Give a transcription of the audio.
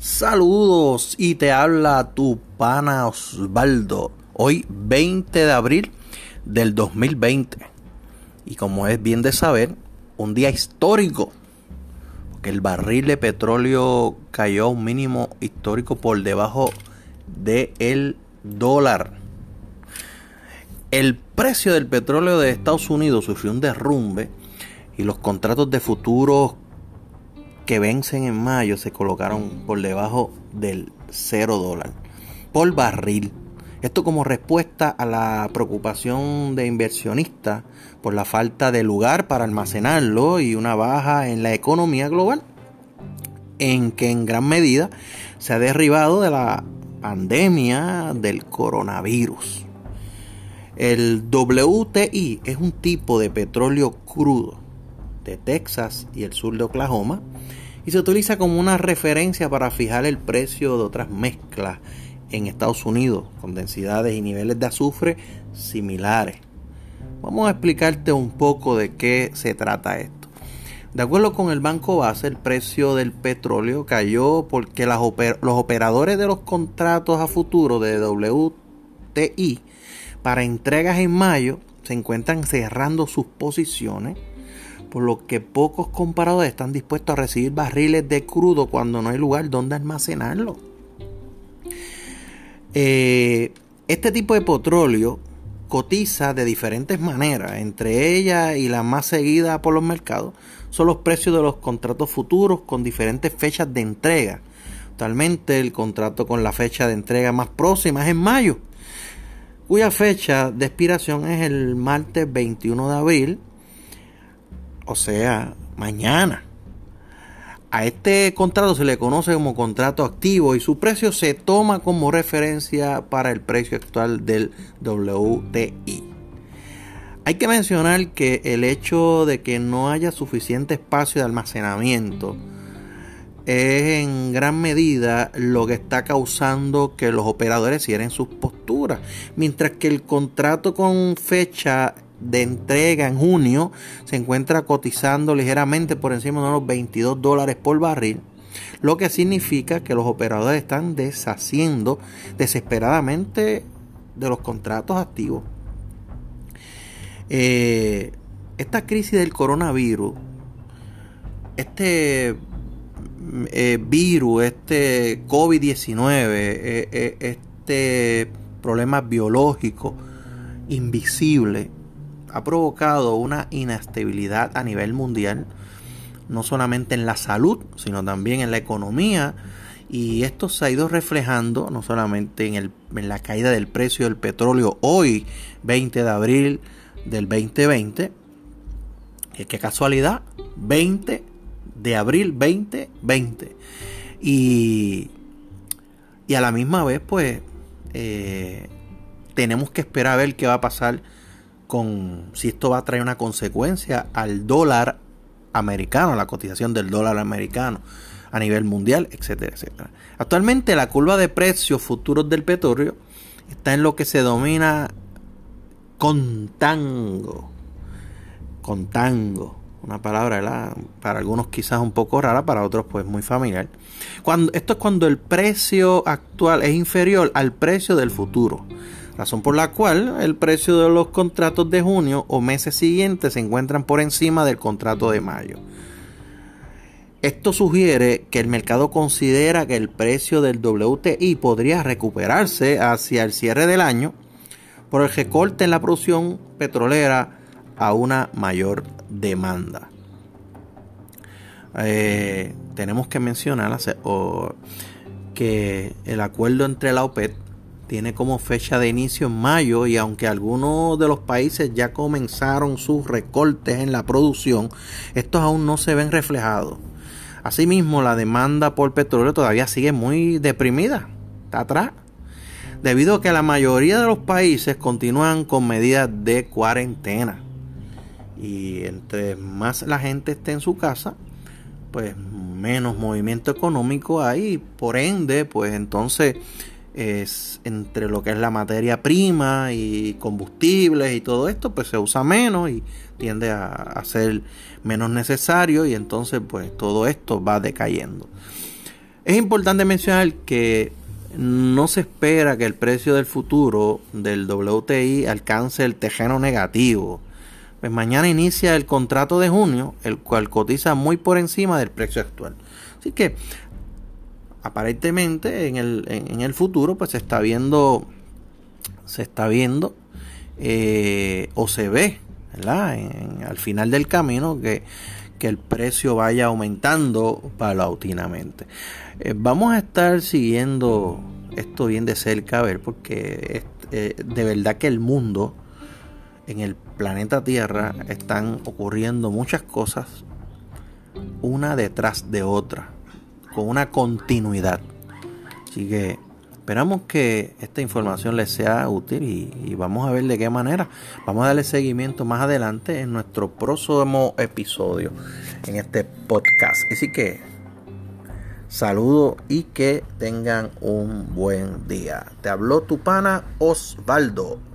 Saludos y te habla tu pana Osvaldo. Hoy 20 de abril del 2020. Y como es bien de saber, un día histórico. Porque el barril de petróleo cayó a un mínimo histórico por debajo del el dólar. El precio del petróleo de Estados Unidos sufrió un derrumbe y los contratos de futuros que vencen en mayo se colocaron por debajo del 0 dólar por barril. Esto como respuesta a la preocupación de inversionistas por la falta de lugar para almacenarlo y una baja en la economía global, en que en gran medida se ha derribado de la pandemia del coronavirus. El WTI es un tipo de petróleo crudo Texas y el sur de Oklahoma y se utiliza como una referencia para fijar el precio de otras mezclas en Estados Unidos con densidades y niveles de azufre similares. Vamos a explicarte un poco de qué se trata esto. De acuerdo con el Banco Base, el precio del petróleo cayó porque los operadores de los contratos a futuro de WTI para entregas en mayo se encuentran cerrando sus posiciones por lo que pocos comparadores están dispuestos a recibir barriles de crudo cuando no hay lugar donde almacenarlo. Eh, este tipo de petróleo cotiza de diferentes maneras, entre ellas y la más seguida por los mercados son los precios de los contratos futuros con diferentes fechas de entrega. Actualmente el contrato con la fecha de entrega más próxima es en mayo, cuya fecha de expiración es el martes 21 de abril o sea, mañana. A este contrato se le conoce como contrato activo y su precio se toma como referencia para el precio actual del WTI. Hay que mencionar que el hecho de que no haya suficiente espacio de almacenamiento es en gran medida lo que está causando que los operadores cierren sus posturas, mientras que el contrato con fecha de entrega en junio se encuentra cotizando ligeramente por encima de los 22 dólares por barril, lo que significa que los operadores están deshaciendo desesperadamente de los contratos activos. Eh, esta crisis del coronavirus, este eh, virus, este COVID-19, eh, este problema biológico invisible, ha provocado una inestabilidad a nivel mundial, no solamente en la salud, sino también en la economía. Y esto se ha ido reflejando no solamente en, el, en la caída del precio del petróleo hoy, 20 de abril del 2020, que qué casualidad, 20 de abril 2020. Y, y a la misma vez, pues, eh, tenemos que esperar a ver qué va a pasar con si esto va a traer una consecuencia al dólar americano, la cotización del dólar americano a nivel mundial, etcétera, etcétera. Actualmente la curva de precios futuros del petróleo está en lo que se denomina contango. Contango. Una palabra para algunos quizás un poco rara, para otros pues muy familiar. Cuando, esto es cuando el precio actual es inferior al precio del futuro razón por la cual el precio de los contratos de junio o meses siguientes se encuentran por encima del contrato de mayo. Esto sugiere que el mercado considera que el precio del WTI podría recuperarse hacia el cierre del año por el recorte en la producción petrolera a una mayor demanda. Eh, tenemos que mencionar que el acuerdo entre la OPEP tiene como fecha de inicio en mayo y aunque algunos de los países ya comenzaron sus recortes en la producción, estos aún no se ven reflejados. Asimismo, la demanda por petróleo todavía sigue muy deprimida, está atrás, debido a que la mayoría de los países continúan con medidas de cuarentena. Y entre más la gente esté en su casa, pues menos movimiento económico hay, por ende, pues entonces es entre lo que es la materia prima y combustibles y todo esto, pues se usa menos y tiende a, ser menos necesario y entonces pues todo esto va decayendo. Es importante mencionar que no se espera que el precio del futuro del WTI alcance el tejeno negativo. Pues mañana inicia el contrato de junio, el cual cotiza muy por encima del precio actual. Así que aparentemente en el, en, el futuro pues se está viendo se está viendo eh, o se ve al final del camino que, el precio vaya aumentando paulatinamente. Eh, vamos a estar siguiendo esto bien de cerca a ver porque eh, de verdad que el mundo en el planeta Tierra están ocurriendo muchas cosas una detrás de otra con una continuidad. Así que esperamos que esta información les sea útil y, vamos a ver de qué manera. Vamos a darle seguimiento más adelante en nuestro próximo episodio en este podcast. Así que saludo y que tengan un buen día. Te habló tu pana Osvaldo.